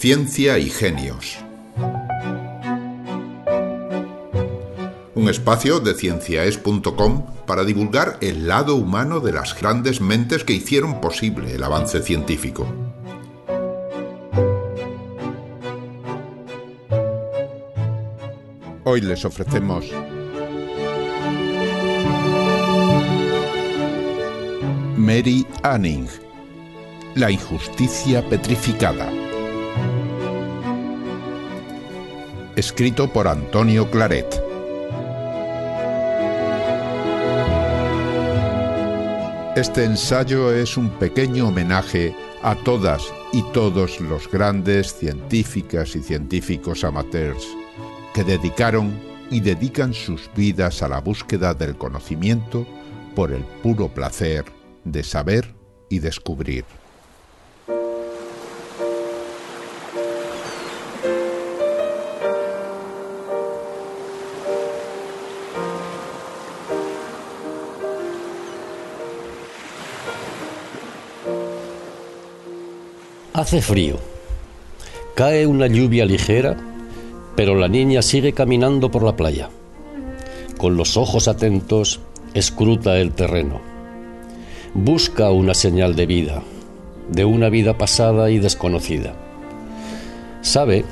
Ciencia y Genios. Un espacio de cienciaes.com para divulgar el lado humano de las grandes mentes que hicieron posible el avance científico. Hoy les ofrecemos Mary Anning, La injusticia petrificada. Escrito por Antonio Claret. Este ensayo es un pequeño homenaje a todas y todos los grandes científicas y científicos amateurs que dedicaron y dedican sus vidas a la búsqueda del conocimiento por el puro placer de saber y descubrir. Hace frío. Cae una lluvia ligera, pero la niña sigue caminando por la playa. Con los ojos atentos, escruta el terreno. Busca una señal de vida, de una vida pasada y desconocida. Sabe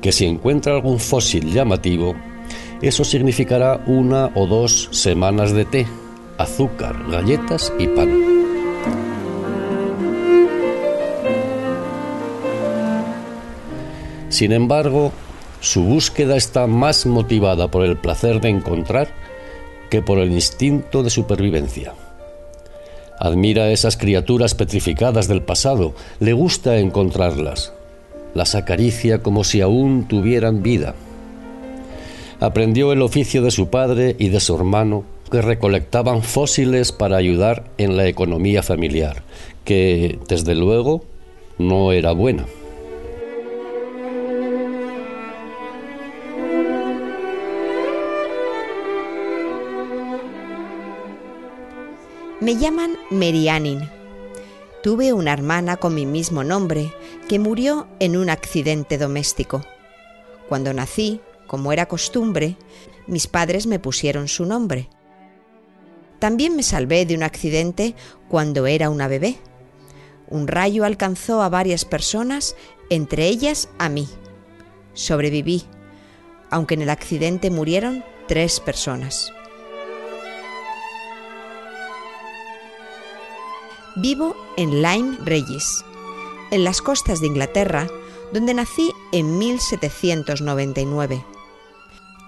que si encuentra algún fósil llamativo, eso significará una o dos semanas de té, azúcar, galletas y pan. Sin embargo, su búsqueda está más motivada por el placer de encontrar que por el instinto de supervivencia. Admira a esas criaturas petrificadas del pasado, le gusta encontrarlas, las acaricia como si aún tuvieran vida. Aprendió el oficio de su padre y de su hermano, que recolectaban fósiles para ayudar en la economía familiar, que, desde luego, no era buena. Me llaman Merianin. Tuve una hermana con mi mismo nombre que murió en un accidente doméstico. Cuando nací, como era costumbre, mis padres me pusieron su nombre. También me salvé de un accidente cuando era una bebé. Un rayo alcanzó a varias personas, entre ellas a mí. Sobreviví, aunque en el accidente murieron tres personas. Vivo en Lyme Regis, en las costas de Inglaterra, donde nací en 1799.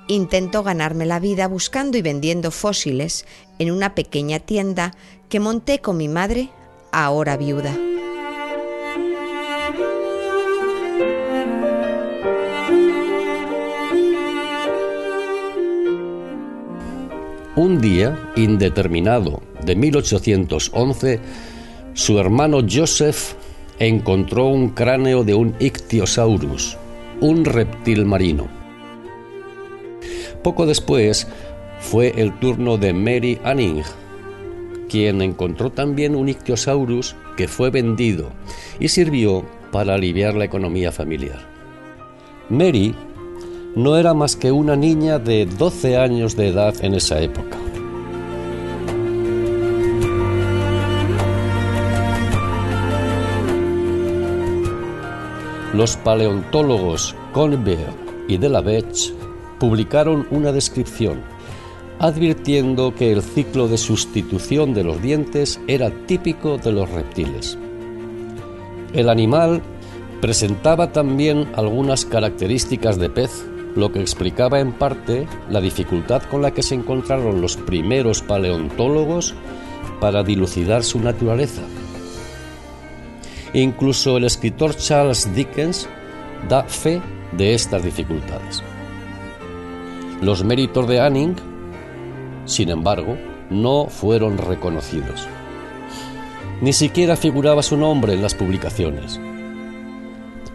Intento ganarme la vida buscando y vendiendo fósiles en una pequeña tienda que monté con mi madre, ahora viuda. Un día indeterminado de 1811, su hermano Joseph encontró un cráneo de un Ichthyosaurus, un reptil marino. Poco después fue el turno de Mary Anning, quien encontró también un Ichthyosaurus que fue vendido y sirvió para aliviar la economía familiar. Mary no era más que una niña de 12 años de edad en esa época. Los paleontólogos Conberg y Delavech publicaron una descripción advirtiendo que el ciclo de sustitución de los dientes era típico de los reptiles. El animal presentaba también algunas características de pez, lo que explicaba en parte la dificultad con la que se encontraron los primeros paleontólogos para dilucidar su naturaleza. Incluso el escritor Charles Dickens da fe de estas dificultades. Los méritos de Anning, sin embargo, no fueron reconocidos. Ni siquiera figuraba su nombre en las publicaciones.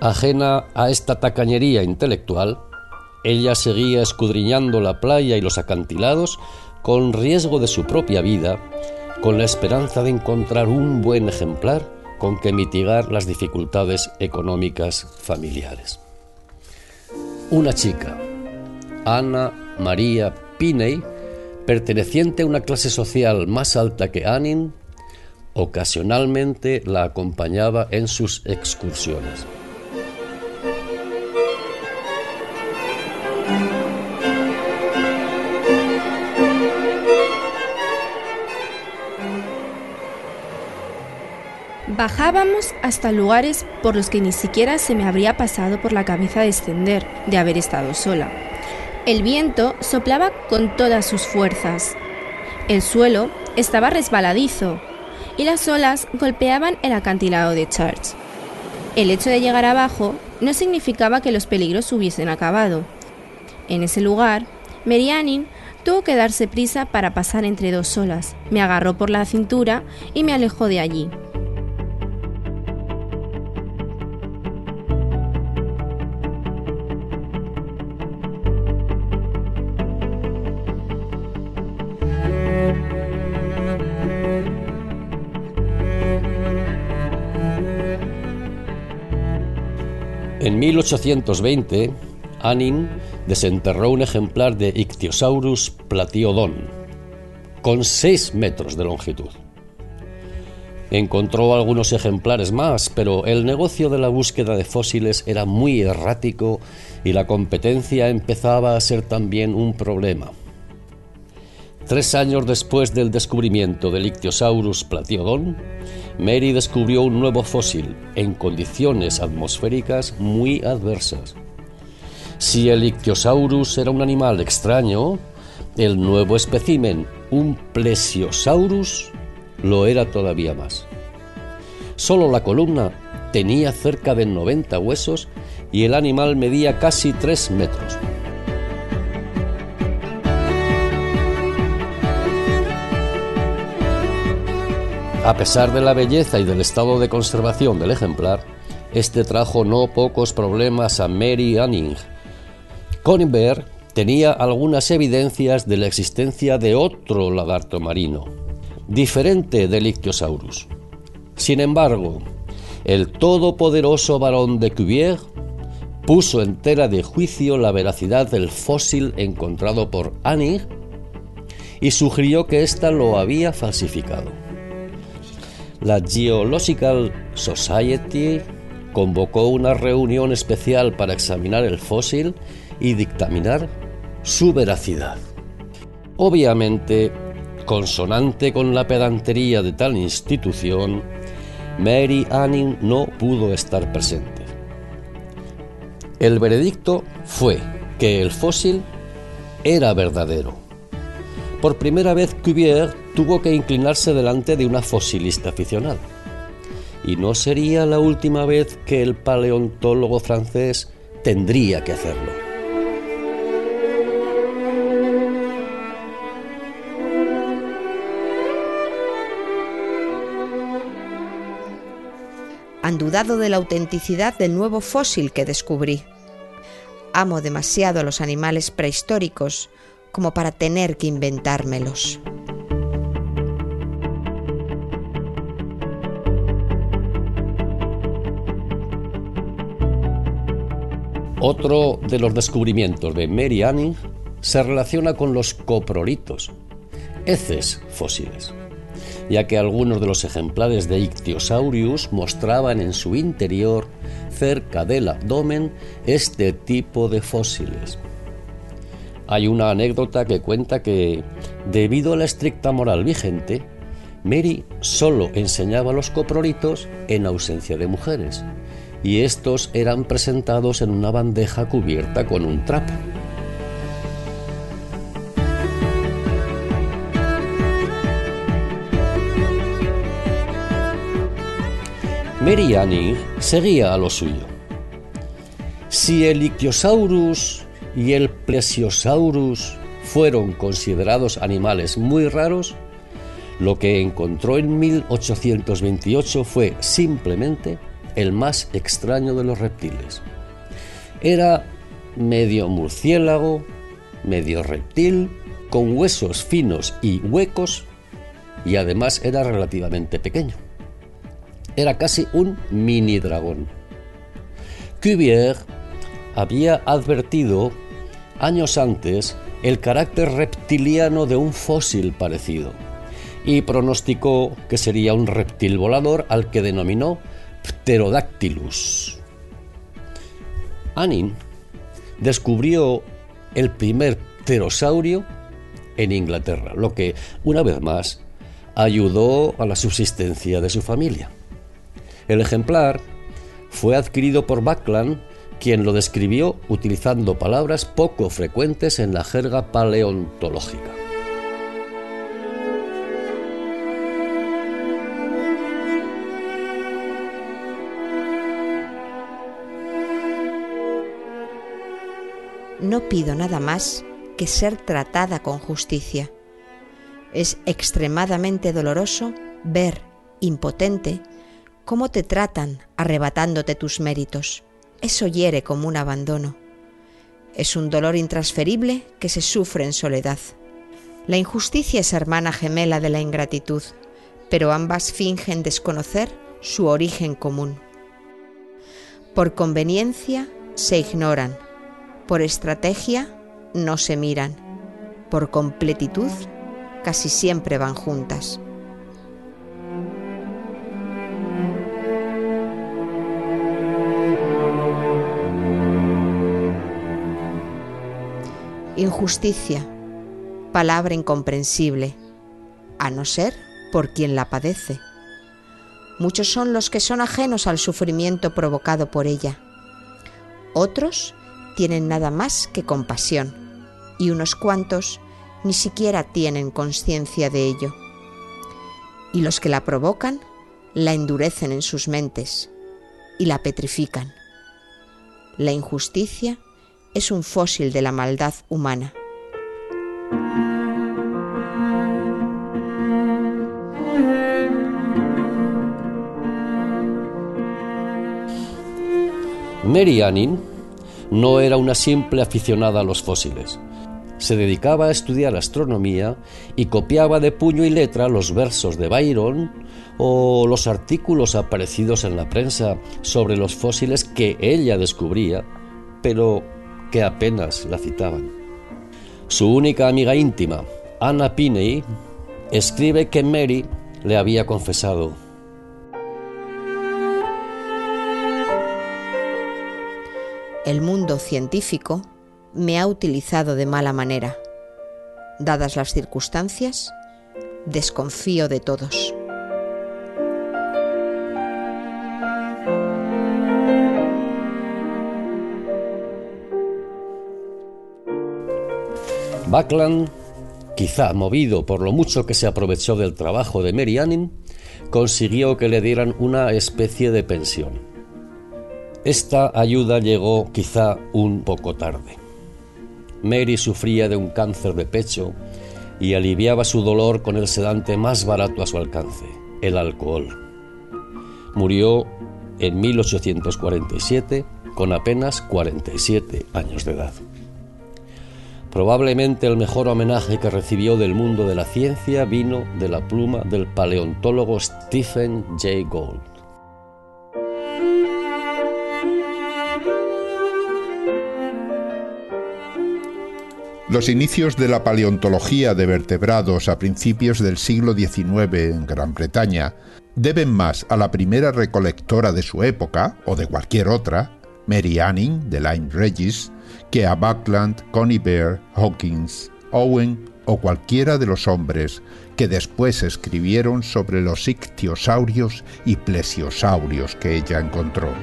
Ajena a esta tacañería intelectual, ella seguía escudriñando la playa y los acantilados con riesgo de su propia vida, con la esperanza de encontrar un buen ejemplar con que mitigar las dificultades económicas familiares. Una chica, Ana María Piney, perteneciente a una clase social más alta que Annin, ocasionalmente la acompañaba en sus excursiones. Bajábamos hasta lugares por los que ni siquiera se me habría pasado por la cabeza descender, de haber estado sola. El viento soplaba con todas sus fuerzas. El suelo estaba resbaladizo y las olas golpeaban el acantilado de Church. El hecho de llegar abajo no significaba que los peligros hubiesen acabado. En ese lugar, Merianin tuvo que darse prisa para pasar entre dos olas, me agarró por la cintura y me alejó de allí. En 1820, Annin desenterró un ejemplar de Ichthyosaurus platiodon, con 6 metros de longitud. Encontró algunos ejemplares más, pero el negocio de la búsqueda de fósiles era muy errático y la competencia empezaba a ser también un problema. Tres años después del descubrimiento del Ichthyosaurus platiodon, Mary descubrió un nuevo fósil en condiciones atmosféricas muy adversas. Si el Ichthyosaurus era un animal extraño, el nuevo espécimen, un Plesiosaurus, lo era todavía más. Solo la columna tenía cerca de 90 huesos y el animal medía casi 3 metros. A pesar de la belleza y del estado de conservación del ejemplar, este trajo no pocos problemas a Mary Anning. Coningberg tenía algunas evidencias de la existencia de otro lagarto marino, diferente del Ichthyosaurus. Sin embargo, el todopoderoso barón de Cuvier puso entera de juicio la veracidad del fósil encontrado por Anning y sugirió que ésta lo había falsificado la Geological Society convocó una reunión especial para examinar el fósil y dictaminar su veracidad. Obviamente, consonante con la pedantería de tal institución, Mary Anning no pudo estar presente. El veredicto fue que el fósil era verdadero. Por primera vez Cuvier tuvo que inclinarse delante de una fosilista aficionada. Y no sería la última vez que el paleontólogo francés tendría que hacerlo. Han dudado de la autenticidad del nuevo fósil que descubrí. Amo demasiado a los animales prehistóricos como para tener que inventármelos. Otro de los descubrimientos de Mary Anning se relaciona con los coprolitos, heces fósiles, ya que algunos de los ejemplares de Ichthyosaurus mostraban en su interior, cerca del abdomen, este tipo de fósiles. Hay una anécdota que cuenta que, debido a la estricta moral vigente, Mary solo enseñaba los coprolitos en ausencia de mujeres, y estos eran presentados en una bandeja cubierta con un trapo. Mary Anning seguía a lo suyo. Si el Ichthyosaurus y el Plesiosaurus fueron considerados animales muy raros, lo que encontró en 1828 fue simplemente el más extraño de los reptiles. Era medio murciélago, medio reptil, con huesos finos y huecos, y además era relativamente pequeño. Era casi un mini dragón. Cuvier había advertido años antes el carácter reptiliano de un fósil parecido y pronosticó que sería un reptil volador al que denominó Pterodactylus. Anin descubrió el primer pterosaurio en Inglaterra, lo que, una vez más, ayudó a la subsistencia de su familia. El ejemplar fue adquirido por Buckland, quien lo describió utilizando palabras poco frecuentes en la jerga paleontológica. No pido nada más que ser tratada con justicia. Es extremadamente doloroso ver, impotente, cómo te tratan arrebatándote tus méritos. Eso hiere como un abandono. Es un dolor intransferible que se sufre en soledad. La injusticia es hermana gemela de la ingratitud, pero ambas fingen desconocer su origen común. Por conveniencia se ignoran, por estrategia no se miran. Por completitud casi siempre van juntas. Injusticia, palabra incomprensible, a no ser por quien la padece. Muchos son los que son ajenos al sufrimiento provocado por ella. Otros tienen nada más que compasión y unos cuantos ni siquiera tienen conciencia de ello. Y los que la provocan la endurecen en sus mentes y la petrifican. La injusticia es un fósil de la maldad humana. Mary Annin no era una simple aficionada a los fósiles. Se dedicaba a estudiar astronomía y copiaba de puño y letra los versos de Byron o los artículos aparecidos en la prensa sobre los fósiles que ella descubría, pero que apenas la citaban. Su única amiga íntima, Anna Pinney, escribe que Mary le había confesado el mundo científico me ha utilizado de mala manera. Dadas las circunstancias, desconfío de todos. Buckland, quizá movido por lo mucho que se aprovechó del trabajo de Mary Anning, consiguió que le dieran una especie de pensión. Esta ayuda llegó quizá un poco tarde. Mary sufría de un cáncer de pecho y aliviaba su dolor con el sedante más barato a su alcance, el alcohol. Murió en 1847 con apenas 47 años de edad. Probablemente el mejor homenaje que recibió del mundo de la ciencia vino de la pluma del paleontólogo Stephen Jay Gould. Los inicios de la paleontología de vertebrados a principios del siglo XIX en Gran Bretaña deben más a la primera recolectora de su época, o de cualquier otra, Mary Anning de Lyme Regis, que a Buckland, Connie Bear, Hawkins, Owen o cualquiera de los hombres que después escribieron sobre los ictiosaurios y plesiosaurios que ella encontró.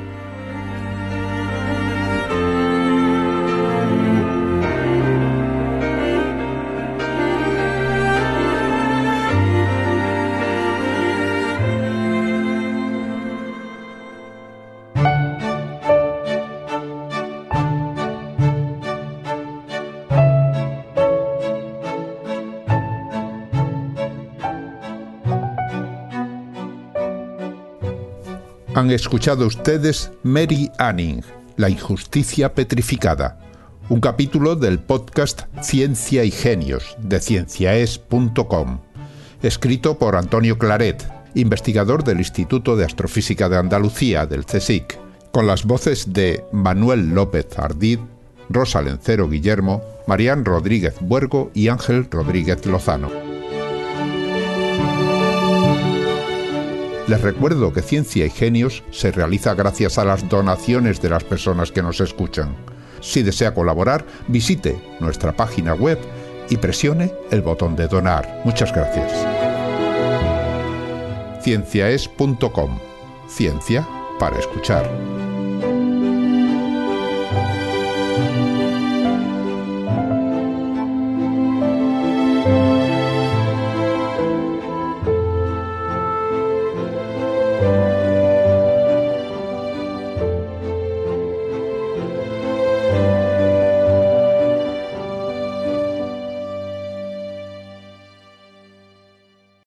Han escuchado ustedes Mary Anning, La injusticia petrificada, un capítulo del podcast Ciencia y Genios de cienciaes.com, escrito por Antonio Claret investigador del Instituto de Astrofísica de Andalucía, del CSIC, con las voces de Manuel López Ardid, Rosa Lencero Guillermo, Marían Rodríguez Buergo y Ángel Rodríguez Lozano. Les recuerdo que Ciencia y Genios se realiza gracias a las donaciones de las personas que nos escuchan. Si desea colaborar, visite nuestra página web y presione el botón de donar. Muchas gracias. Cienciaes.com. Ciencia para escuchar.